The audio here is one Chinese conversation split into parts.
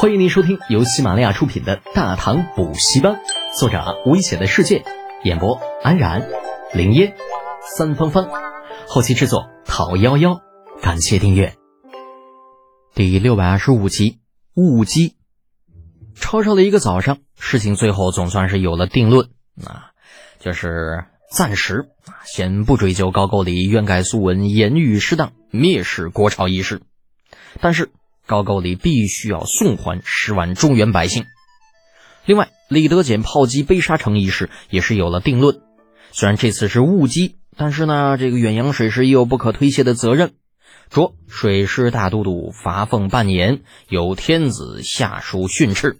欢迎您收听由喜马拉雅出品的《大唐补习班》，作者危险的世界，演播安然、林烟、三芳芳，后期制作陶幺幺。感谢订阅。第六百二十五集误击。吵吵了一个早上，事情最后总算是有了定论啊，就是暂时啊，先不追究高句丽冤改素文、言语失当、蔑视国朝一事，但是。高句丽必须要送还十万中原百姓。另外，李德俭炮击悲沙城一事也是有了定论。虽然这次是误击，但是呢，这个远洋水师也有不可推卸的责任，着水师大都督罚俸半年，由天子下书训斥。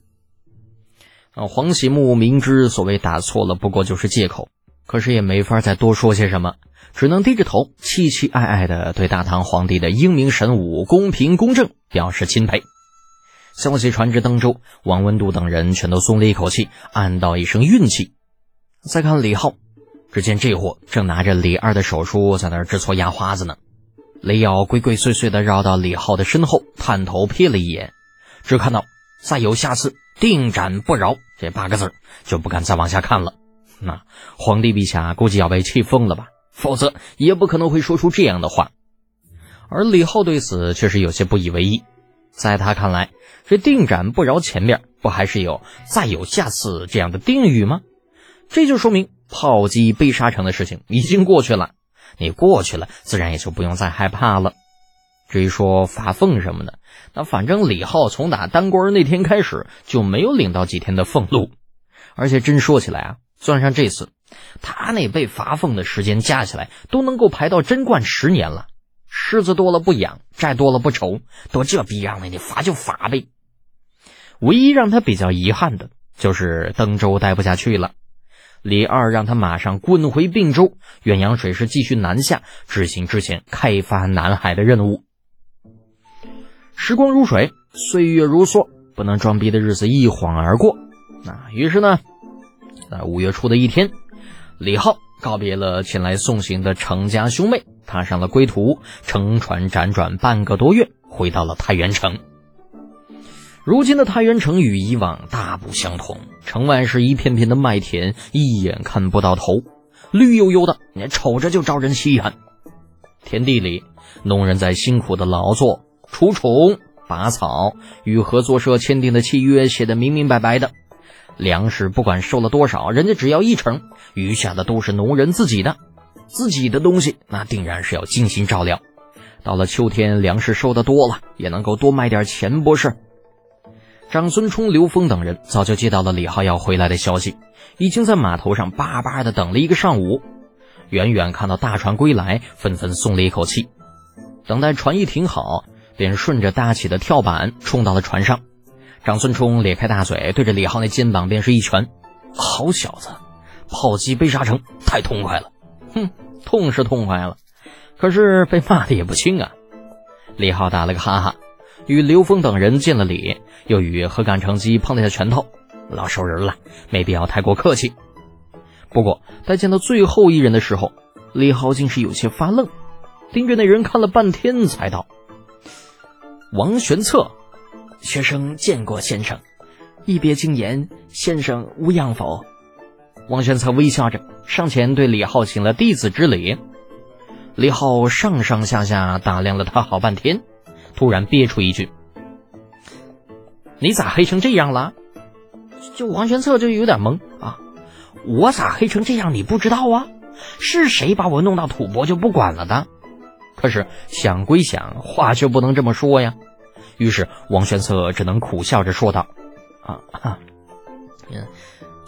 啊，黄喜木明知所谓打错了不过就是借口，可是也没法再多说些什么。只能低着头，凄凄哀哀地对大唐皇帝的英明神武、公平公正表示钦佩。消息传至登州，王文度等人全都松了一口气，暗道一声运气。再看李浩，只见这货正拿着李二的手书在那儿知错压花子呢。雷瑶鬼鬼祟祟地绕到李浩的身后，探头瞥了一眼，只看到“再有下次，定斩不饶”这八个字，就不敢再往下看了。那皇帝陛下估计要被气疯了吧？否则也不可能会说出这样的话，而李浩对此却是有些不以为意。在他看来，这“定斩不饶”前面不还是有“再有下次”这样的定语吗？这就说明炮击被杀城的事情已经过去了。你过去了，自然也就不用再害怕了。至于说罚俸什么的，那反正李浩从打当官那天开始就没有领到几天的俸禄，而且真说起来啊，算上这次。他那被罚俸的时间加起来都能够排到贞观十年了。虱子多了不痒，债多了不愁，都这逼样了，你罚就罚呗。唯一让他比较遗憾的就是登州待不下去了。李二让他马上滚回并州，远洋水师继续南下，执行之前开发南海的任务。时光如水，岁月如梭，不能装逼的日子一晃而过。那于是呢，在五月初的一天。李浩告别了前来送行的程家兄妹，踏上了归途，乘船辗转半个多月，回到了太原城。如今的太原城与以往大不相同，城外是一片片的麦田，一眼看不到头，绿油油的，你瞅着就招人稀罕。田地里，农人在辛苦的劳作，除虫、拔草，与合作社签订的契约写得明明白白的。粮食不管收了多少，人家只要一成，余下的都是农人自己的，自己的东西那定然是要精心照料。到了秋天，粮食收的多了，也能够多卖点钱，不是？长孙冲、刘峰等人早就接到了李浩要回来的消息，已经在码头上巴巴的等了一个上午。远远看到大船归来，纷纷松了一口气。等待船一停好，便顺着搭起的跳板冲到了船上。长孙冲咧开大嘴，对着李浩那肩膀便是一拳：“好小子，炮击被杀城，太痛快了！哼，痛是痛快了，可是被骂的也不轻啊。”李浩打了个哈哈，与刘峰等人见了礼，又与何干成机碰了一下拳头：“老熟人了，没必要太过客气。”不过，在见到最后一人的时候，李浩竟是有些发愣，盯着那人看了半天，才道：“王玄策。”学生见过先生，一别经言，先生无恙否？王玄策微笑着上前对李浩行了弟子之礼。李浩上上下下打量了他好半天，突然憋出一句：“你咋黑成这样了？”就王玄策就有点懵啊，我咋黑成这样？你不知道啊？是谁把我弄到吐蕃就不管了的？可是想归想，话却不能这么说呀。于是王玄策只能苦笑着说道：“啊，嗯，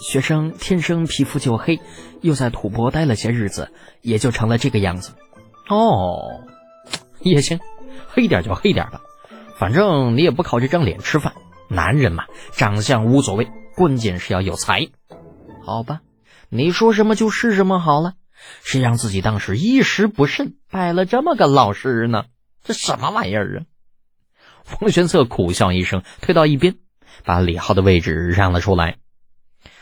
学生天生皮肤就黑，又在吐蕃待了些日子，也就成了这个样子。哦，也行，黑点就黑点吧，反正你也不靠这张脸吃饭。男人嘛，长相无所谓，关键是要有才。好吧，你说什么就是什么好了。谁让自己当时一时不慎拜了这么个老师呢？这什么玩意儿啊？”王玄策苦笑一声，退到一边，把李浩的位置让了出来。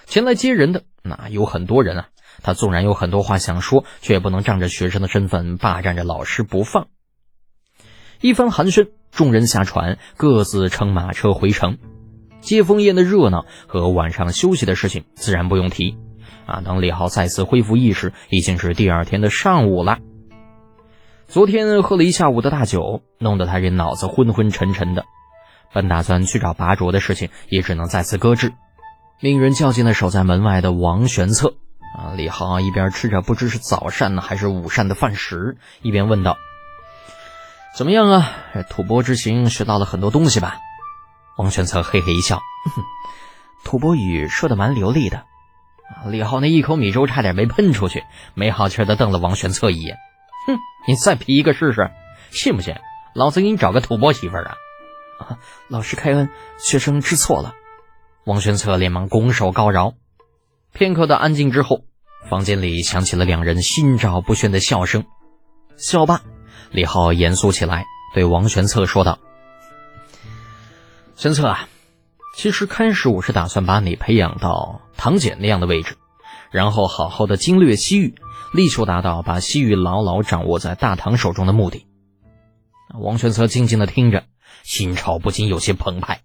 前来接人的那有很多人啊，他纵然有很多话想说，却也不能仗着学生的身份霸占着老师不放。一番寒暄，众人下船，各自乘马车回城。接风宴的热闹和晚上休息的事情自然不用提。啊，等李浩再次恢复意识，已经是第二天的上午了。昨天喝了一下午的大酒，弄得他这脑子昏昏沉沉的。本打算去找拔卓的事情，也只能再次搁置。命人叫进了守在门外的王玄策。啊，李浩一边吃着不知是早膳呢还是午膳的饭食，一边问道：“怎么样啊？这吐蕃之行学到了很多东西吧？”王玄策嘿嘿一笑：“哼吐蕃语说的蛮流利的。”李浩那一口米粥差点没喷出去，没好气的瞪了王玄策一眼：“哼，你再皮一个试试，信不信老子给你找个吐蕃媳妇儿啊？”老师开恩，学生知错了。王玄策连忙拱手告饶。片刻的安静之后，房间里响起了两人心照不宣的笑声。笑罢，李浩严肃起来，对王玄策说道：“玄策啊，其实开始我是打算把你培养到唐简那样的位置，然后好好的经略西域，力求达到把西域牢牢掌握在大唐手中的目的。”王玄策静静的听着，心潮不禁有些澎湃。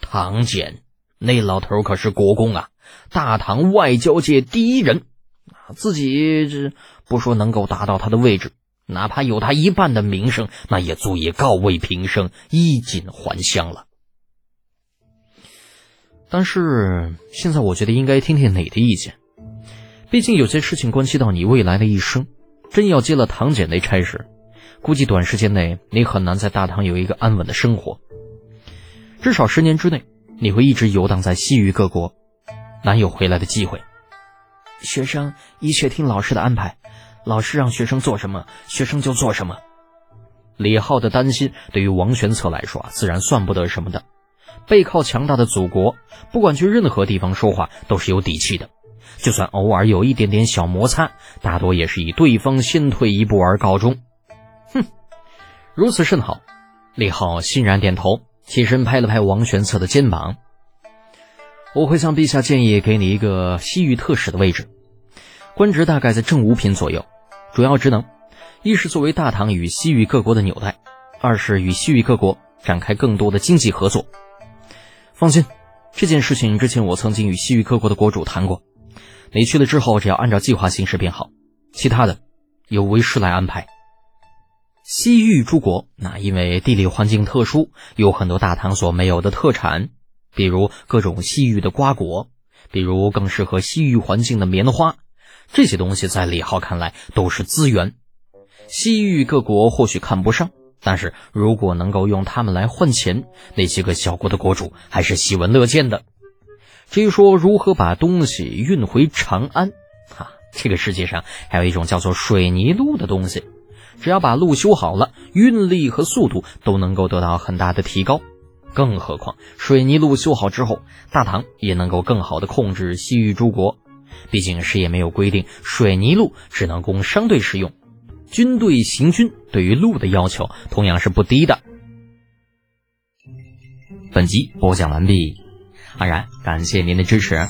唐简那老头可是国公啊！大唐外交界第一人，自己这不说能够达到他的位置，哪怕有他一半的名声，那也足以告慰平生，衣锦还乡了。但是现在，我觉得应该听听你的意见，毕竟有些事情关系到你未来的一生。真要接了唐简那差事，估计短时间内你很难在大唐有一个安稳的生活，至少十年之内，你会一直游荡在西域各国。难有回来的机会。学生一切听老师的安排，老师让学生做什么，学生就做什么。李浩的担心对于王玄策来说啊，自然算不得什么的。背靠强大的祖国，不管去任何地方说话都是有底气的。就算偶尔有一点点小摩擦，大多也是以对方先退一步而告终。哼，如此甚好。李浩欣然点头，起身拍了拍王玄策的肩膀。我会向陛下建议，给你一个西域特使的位置，官职大概在正五品左右。主要职能，一是作为大唐与西域各国的纽带，二是与西域各国展开更多的经济合作。放心，这件事情之前我曾经与西域各国的国主谈过。你去了之后，只要按照计划行事便好，其他的由为师来安排。西域诸国那因为地理环境特殊，有很多大唐所没有的特产。比如各种西域的瓜果，比如更适合西域环境的棉花，这些东西在李浩看来都是资源。西域各国或许看不上，但是如果能够用它们来换钱，那些个小国的国主还是喜闻乐见的。至于说如何把东西运回长安，哈，这个世界上还有一种叫做水泥路的东西，只要把路修好了，运力和速度都能够得到很大的提高。更何况，水泥路修好之后，大唐也能够更好的控制西域诸国。毕竟谁也没有规定水泥路只能供商队使用，军队行军对于路的要求同样是不低的。本集播讲完毕，安然感谢您的支持。